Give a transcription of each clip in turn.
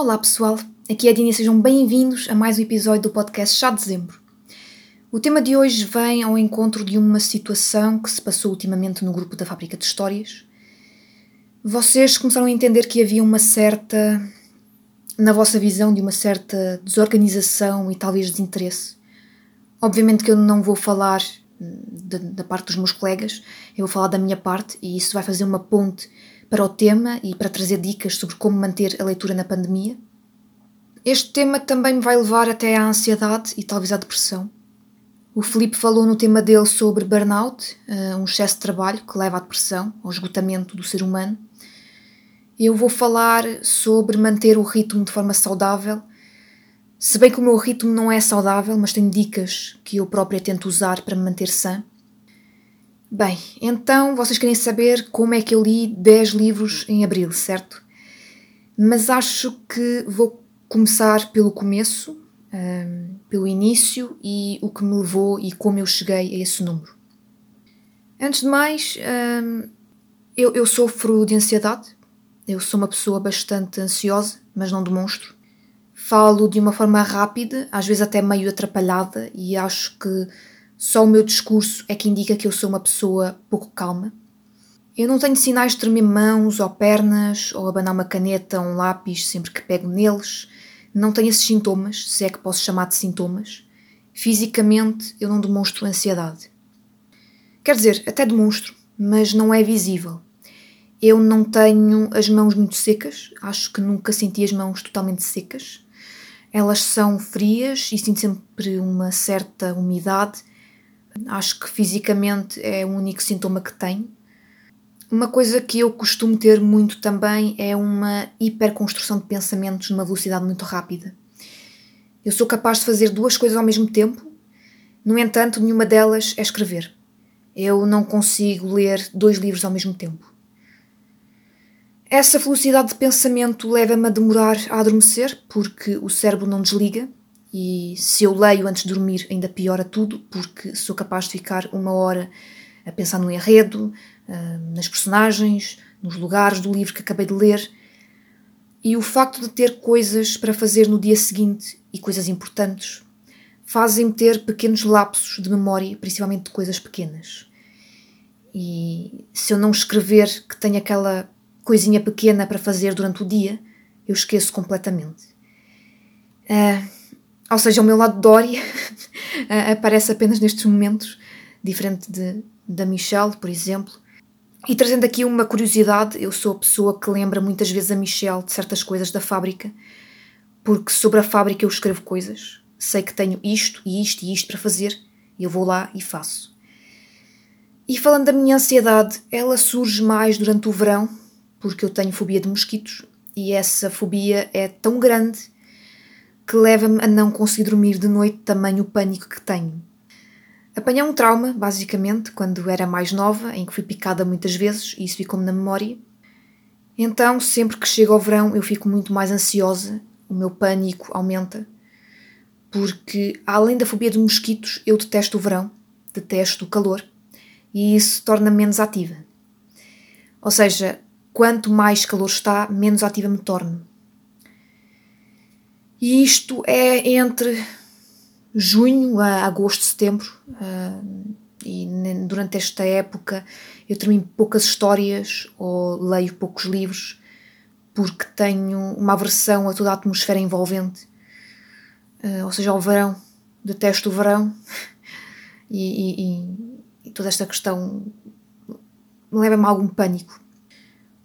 Olá pessoal, aqui é a Dina e sejam bem-vindos a mais um episódio do podcast Chá de Dezembro. O tema de hoje vem ao encontro de uma situação que se passou ultimamente no grupo da Fábrica de Histórias. Vocês começaram a entender que havia uma certa, na vossa visão, de uma certa desorganização e talvez desinteresse. Obviamente que eu não vou falar da, da parte dos meus colegas, eu vou falar da minha parte e isso vai fazer uma ponte para o tema e para trazer dicas sobre como manter a leitura na pandemia. Este tema também me vai levar até à ansiedade e talvez à depressão. O Felipe falou no tema dele sobre burnout, eh, um excesso de trabalho que leva à depressão, ao esgotamento do ser humano. Eu vou falar sobre manter o ritmo de forma saudável, se bem que o meu ritmo não é saudável, mas tenho dicas que eu própria tento usar para me manter sã. Bem, então vocês querem saber como é que eu li 10 livros em abril, certo? Mas acho que vou começar pelo começo, um, pelo início e o que me levou e como eu cheguei a esse número. Antes de mais, um, eu, eu sofro de ansiedade. Eu sou uma pessoa bastante ansiosa, mas não demonstro. Falo de uma forma rápida, às vezes até meio atrapalhada, e acho que só o meu discurso é que indica que eu sou uma pessoa pouco calma. Eu não tenho sinais de tremer mãos ou pernas ou abanar uma caneta ou um lápis sempre que pego neles. Não tenho esses sintomas, se é que posso chamar de sintomas. Fisicamente, eu não demonstro ansiedade. Quer dizer, até demonstro, mas não é visível. Eu não tenho as mãos muito secas, acho que nunca senti as mãos totalmente secas. Elas são frias e sinto sempre uma certa umidade Acho que fisicamente é o único sintoma que tenho. Uma coisa que eu costumo ter muito também é uma hiperconstrução de pensamentos numa velocidade muito rápida. Eu sou capaz de fazer duas coisas ao mesmo tempo, no entanto, nenhuma delas é escrever. Eu não consigo ler dois livros ao mesmo tempo. Essa velocidade de pensamento leva-me a demorar a adormecer, porque o cérebro não desliga e se eu leio antes de dormir, ainda piora tudo, porque sou capaz de ficar uma hora a pensar no enredo, ah, nas personagens, nos lugares do livro que acabei de ler. E o facto de ter coisas para fazer no dia seguinte e coisas importantes fazem-me ter pequenos lapsos de memória, principalmente de coisas pequenas. E se eu não escrever que tenho aquela coisinha pequena para fazer durante o dia, eu esqueço completamente. Uh, ou seja, o meu lado Dory aparece apenas nestes momentos, diferente de, da Michelle, por exemplo. E trazendo aqui uma curiosidade, eu sou a pessoa que lembra muitas vezes a Michelle de certas coisas da fábrica, porque sobre a fábrica eu escrevo coisas, sei que tenho isto e isto e isto para fazer, e eu vou lá e faço. E falando da minha ansiedade, ela surge mais durante o verão, porque eu tenho fobia de mosquitos, e essa fobia é tão grande que leva-me a não conseguir dormir de noite, tamanho o pânico que tenho. Apanhei um trauma, basicamente, quando era mais nova, em que fui picada muitas vezes e isso ficou-me na memória. Então, sempre que chega ao verão, eu fico muito mais ansiosa, o meu pânico aumenta, porque além da fobia de mosquitos, eu detesto o verão, detesto o calor e isso torna-me menos ativa. Ou seja, quanto mais calor está, menos ativa me torno. E isto é entre junho a agosto, setembro. Uh, e durante esta época eu termino poucas histórias ou leio poucos livros porque tenho uma aversão a toda a atmosfera envolvente. Uh, ou seja, ao verão. Detesto o verão e, e, e toda esta questão leva-me a algum pânico.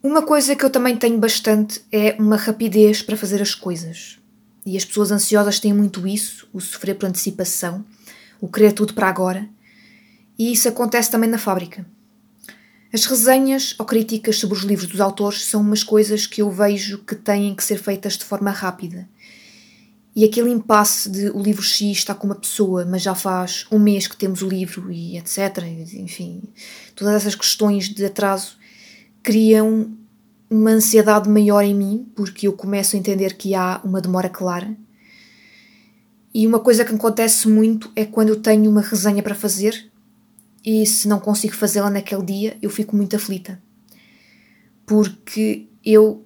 Uma coisa que eu também tenho bastante é uma rapidez para fazer as coisas. E as pessoas ansiosas têm muito isso, o sofrer por antecipação, o querer tudo para agora. E isso acontece também na fábrica. As resenhas ou críticas sobre os livros dos autores são umas coisas que eu vejo que têm que ser feitas de forma rápida. E aquele impasse de o livro X está com uma pessoa, mas já faz um mês que temos o livro e etc. Enfim, todas essas questões de atraso criam uma ansiedade maior em mim, porque eu começo a entender que há uma demora clara. E uma coisa que acontece muito é quando eu tenho uma resenha para fazer e se não consigo fazê-la naquele dia, eu fico muito aflita. Porque eu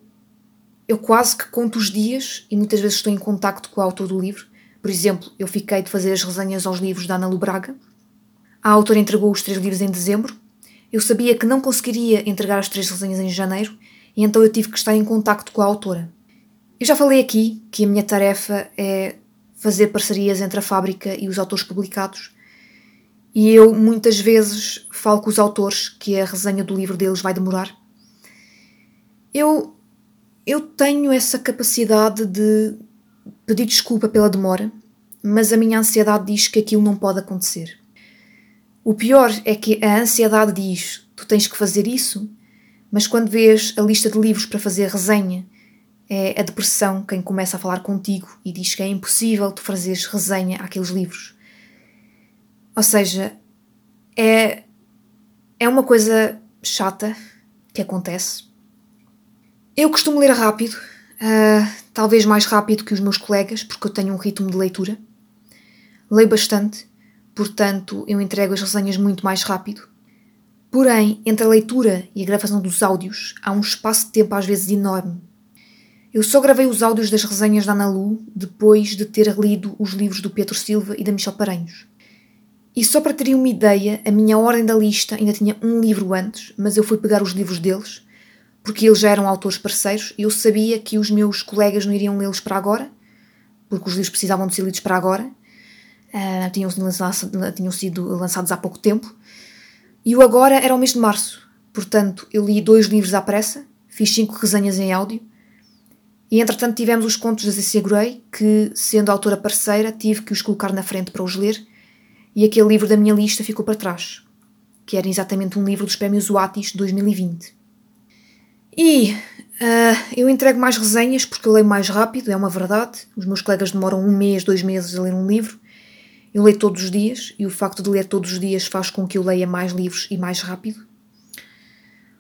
eu quase que conto os dias e muitas vezes estou em contacto com o autor do livro. Por exemplo, eu fiquei de fazer as resenhas aos livros da Ana Lubraga. A autora entregou os três livros em dezembro. Eu sabia que não conseguiria entregar as três resenhas em janeiro e então eu tive que estar em contacto com a autora. Eu já falei aqui que a minha tarefa é fazer parcerias entre a fábrica e os autores publicados e eu muitas vezes falo com os autores que a resenha do livro deles vai demorar. Eu eu tenho essa capacidade de pedir desculpa pela demora, mas a minha ansiedade diz que aquilo não pode acontecer. O pior é que a ansiedade diz: tu tens que fazer isso, mas quando vês a lista de livros para fazer resenha, é a depressão quem começa a falar contigo e diz que é impossível tu fazeres resenha àqueles livros. Ou seja, é, é uma coisa chata que acontece eu costumo ler rápido, uh, talvez mais rápido que os meus colegas, porque eu tenho um ritmo de leitura. Leio bastante, portanto, eu entrego as resenhas muito mais rápido. Porém, entre a leitura e a gravação dos áudios, há um espaço de tempo às vezes enorme. Eu só gravei os áudios das resenhas da Ana Lu depois de ter lido os livros do Pedro Silva e da Michel Paranhos. E só para terem uma ideia, a minha ordem da lista ainda tinha um livro antes, mas eu fui pegar os livros deles porque eles já eram autores parceiros e eu sabia que os meus colegas não iriam lê-los para agora, porque os livros precisavam de ser lidos para agora, uh, tinham, tinham sido lançados há pouco tempo, e o agora era o mês de março, portanto eu li dois livros à pressa, fiz cinco resenhas em áudio, e entretanto tivemos os contos da Zé Grey, que, sendo autora parceira, tive que os colocar na frente para os ler, e aquele livro da minha lista ficou para trás, que era exatamente um livro dos prémios Watis 2020. E uh, eu entrego mais resenhas porque eu leio mais rápido, é uma verdade. Os meus colegas demoram um mês, dois meses a ler um livro. Eu leio todos os dias e o facto de ler todos os dias faz com que eu leia mais livros e mais rápido.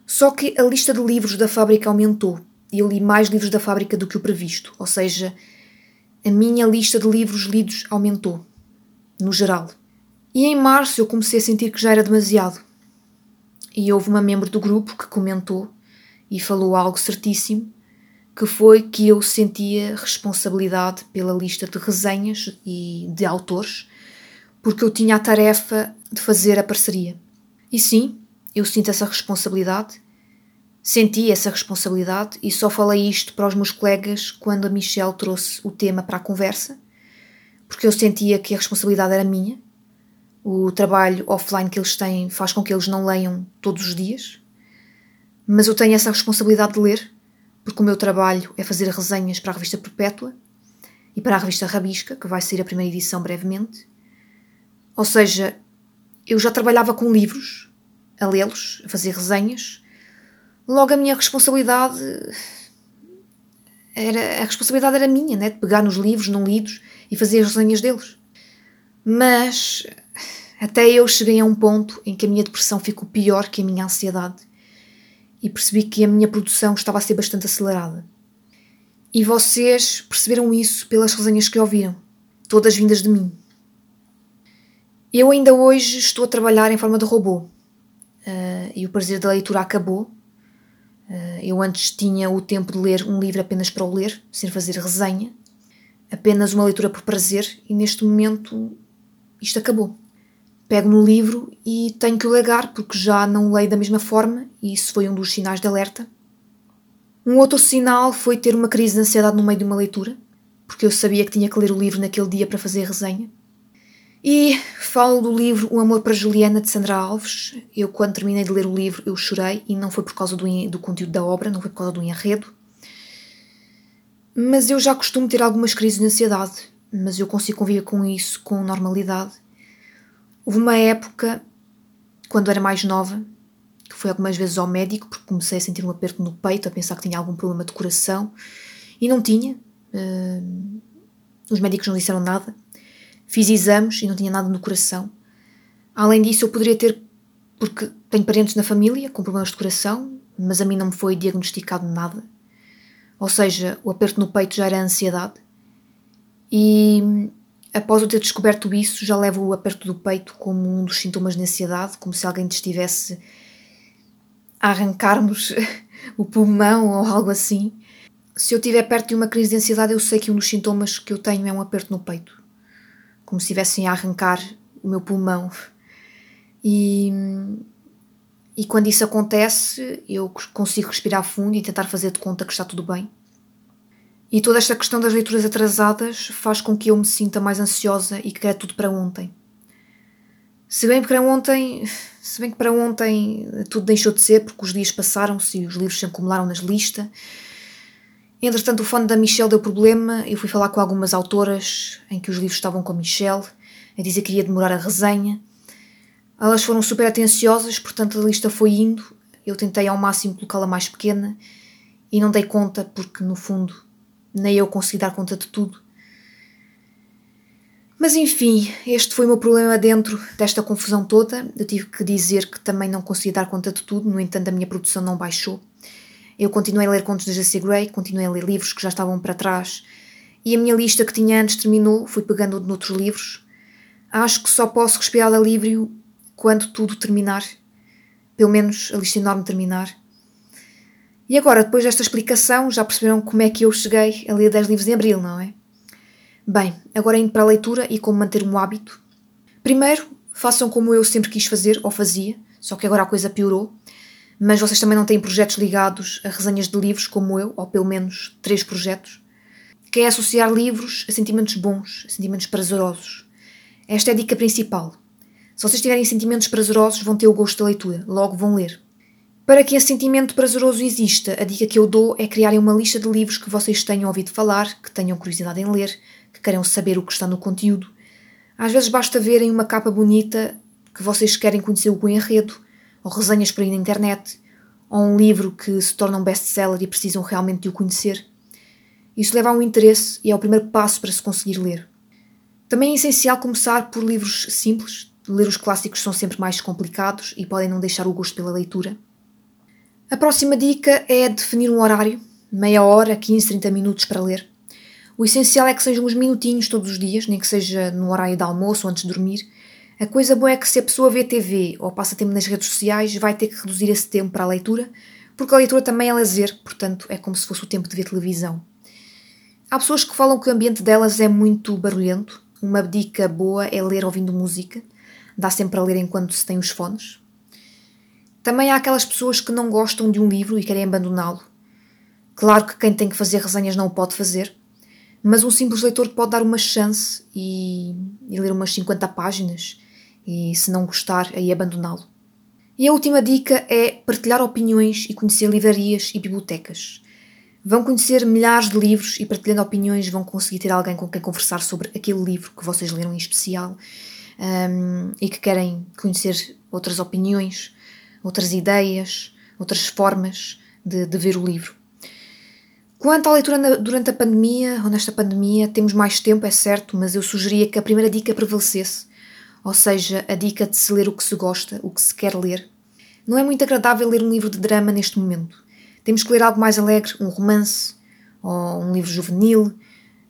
Só que a lista de livros da fábrica aumentou e eu li mais livros da fábrica do que o previsto, ou seja, a minha lista de livros lidos aumentou, no geral. E em março eu comecei a sentir que já era demasiado. E houve uma membro do grupo que comentou e falou algo certíssimo, que foi que eu sentia responsabilidade pela lista de resenhas e de autores, porque eu tinha a tarefa de fazer a parceria. E sim, eu sinto essa responsabilidade, senti essa responsabilidade e só falei isto para os meus colegas quando a Michelle trouxe o tema para a conversa, porque eu sentia que a responsabilidade era minha. O trabalho offline que eles têm faz com que eles não leiam todos os dias, mas eu tenho essa responsabilidade de ler, porque o meu trabalho é fazer resenhas para a revista Perpétua e para a revista Rabisca, que vai sair a primeira edição brevemente. Ou seja, eu já trabalhava com livros, a lê-los, a fazer resenhas. Logo a minha responsabilidade era a responsabilidade era minha, né, de pegar nos livros não lidos e fazer as resenhas deles. Mas até eu cheguei a um ponto em que a minha depressão ficou pior que a minha ansiedade e percebi que a minha produção estava a ser bastante acelerada. E vocês perceberam isso pelas resenhas que ouviram, todas vindas de mim. Eu ainda hoje estou a trabalhar em forma de robô uh, e o prazer da leitura acabou. Uh, eu antes tinha o tempo de ler um livro apenas para o ler, sem fazer resenha, apenas uma leitura por prazer, e neste momento isto acabou pego no livro e tenho que o largar porque já não leio da mesma forma e isso foi um dos sinais de alerta. Um outro sinal foi ter uma crise de ansiedade no meio de uma leitura, porque eu sabia que tinha que ler o livro naquele dia para fazer a resenha. E falo do livro O Amor para Juliana de Sandra Alves. Eu, quando terminei de ler o livro, eu chorei e não foi por causa do, do conteúdo da obra, não foi por causa do enredo. Mas eu já costumo ter algumas crises de ansiedade, mas eu consigo conviver com isso com normalidade Houve uma época, quando era mais nova, que fui algumas vezes ao médico porque comecei a sentir um aperto no peito, a pensar que tinha algum problema de coração e não tinha. Uh, os médicos não disseram nada. Fiz exames e não tinha nada no coração. Além disso, eu poderia ter, porque tenho parentes na família com problemas de coração, mas a mim não me foi diagnosticado nada. Ou seja, o aperto no peito já era ansiedade. E Após eu ter descoberto isso, já levo o aperto do peito como um dos sintomas de ansiedade, como se alguém te estivesse a arrancar-nos o pulmão ou algo assim. Se eu estiver perto de uma crise de ansiedade, eu sei que um dos sintomas que eu tenho é um aperto no peito, como se estivessem a arrancar o meu pulmão. E, e quando isso acontece, eu consigo respirar fundo e tentar fazer de conta que está tudo bem. E toda esta questão das leituras atrasadas faz com que eu me sinta mais ansiosa e que queira tudo para ontem. Se bem que para ontem, se bem que para ontem tudo deixou de ser porque os dias passaram-se e os livros se acumularam nas listas Entretanto, o fone da Michelle deu problema. Eu fui falar com algumas autoras em que os livros estavam com a Michelle, a dizer que iria demorar a resenha. Elas foram super atenciosas, portanto a lista foi indo. Eu tentei ao máximo colocá-la mais pequena e não dei conta porque, no fundo, nem eu consegui dar conta de tudo. Mas enfim, este foi o meu problema dentro desta confusão toda. Eu tive que dizer que também não consegui dar conta de tudo, no entanto, a minha produção não baixou. Eu continuei a ler contos de J.C. Gray, continuei a ler livros que já estavam para trás e a minha lista que tinha antes terminou, fui pegando noutros livros. Acho que só posso respirar alívio quando tudo terminar, pelo menos a lista enorme terminar. E agora, depois desta explicação, já perceberam como é que eu cheguei a ler 10 livros em abril, não é? Bem, agora indo para a leitura e como manter um hábito. Primeiro, façam como eu sempre quis fazer, ou fazia, só que agora a coisa piorou mas vocês também não têm projetos ligados a resenhas de livros como eu, ou pelo menos três projetos, que é associar livros a sentimentos bons, a sentimentos prazerosos. Esta é a dica principal. Se vocês tiverem sentimentos prazerosos, vão ter o gosto da leitura, logo vão ler. Para que esse sentimento prazeroso exista, a dica que eu dou é criarem uma lista de livros que vocês tenham ouvido falar, que tenham curiosidade em ler, que queiram saber o que está no conteúdo. Às vezes basta verem uma capa bonita que vocês querem conhecer o enredo, ou resenhas por aí na internet, ou um livro que se torna um best-seller e precisam realmente de o conhecer. Isso leva a um interesse e é o primeiro passo para se conseguir ler. Também é essencial começar por livros simples. Ler os clássicos são sempre mais complicados e podem não deixar o gosto pela leitura. A próxima dica é definir um horário, meia hora, 15, 30 minutos para ler. O essencial é que sejam uns minutinhos todos os dias, nem que seja no horário de almoço ou antes de dormir, a coisa boa é que se a pessoa vê TV ou passa tempo nas redes sociais, vai ter que reduzir esse tempo para a leitura, porque a leitura também é lazer, portanto é como se fosse o tempo de ver televisão. Há pessoas que falam que o ambiente delas é muito barulhento. Uma dica boa é ler ouvindo música. Dá sempre para ler enquanto se tem os fones. Também há aquelas pessoas que não gostam de um livro e querem abandoná-lo. Claro que quem tem que fazer resenhas não o pode fazer, mas um simples leitor pode dar uma chance e, e ler umas 50 páginas e, se não gostar, aí abandoná-lo. E a última dica é partilhar opiniões e conhecer livrarias e bibliotecas. Vão conhecer milhares de livros e partilhando opiniões vão conseguir ter alguém com quem conversar sobre aquele livro que vocês leram em especial um, e que querem conhecer outras opiniões, outras ideias, outras formas de, de ver o livro. Quanto à leitura durante a pandemia, ou nesta pandemia, temos mais tempo, é certo, mas eu sugeria que a primeira dica prevalecesse ou seja, a dica de se ler o que se gosta, o que se quer ler. Não é muito agradável ler um livro de drama neste momento. Temos que ler algo mais alegre, um romance ou um livro juvenil.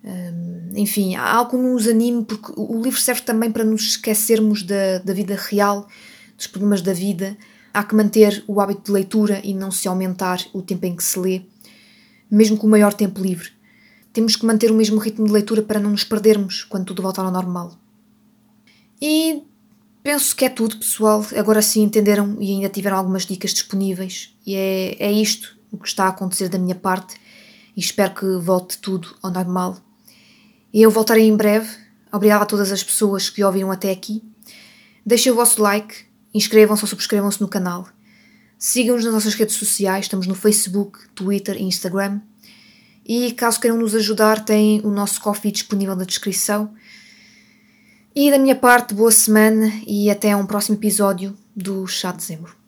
Hum, enfim, há algo que nos anime, porque o livro serve também para nos esquecermos da, da vida real, dos problemas da vida. Há que manter o hábito de leitura e não se aumentar o tempo em que se lê, mesmo com o maior tempo livre. Temos que manter o mesmo ritmo de leitura para não nos perdermos quando tudo voltar ao normal. E penso que é tudo, pessoal. Agora sim entenderam e ainda tiveram algumas dicas disponíveis. E é, é isto o que está a acontecer da minha parte. E espero que volte tudo ao normal. Eu voltarei em breve. Obrigada a todas as pessoas que ouviram até aqui. Deixem o vosso like, inscrevam-se ou subscrevam-se no canal. Sigam-nos nas nossas redes sociais, estamos no Facebook, Twitter e Instagram. E caso queiram nos ajudar, tem o nosso coffee disponível na descrição. E da minha parte, boa semana e até um próximo episódio do Chá de Dezembro.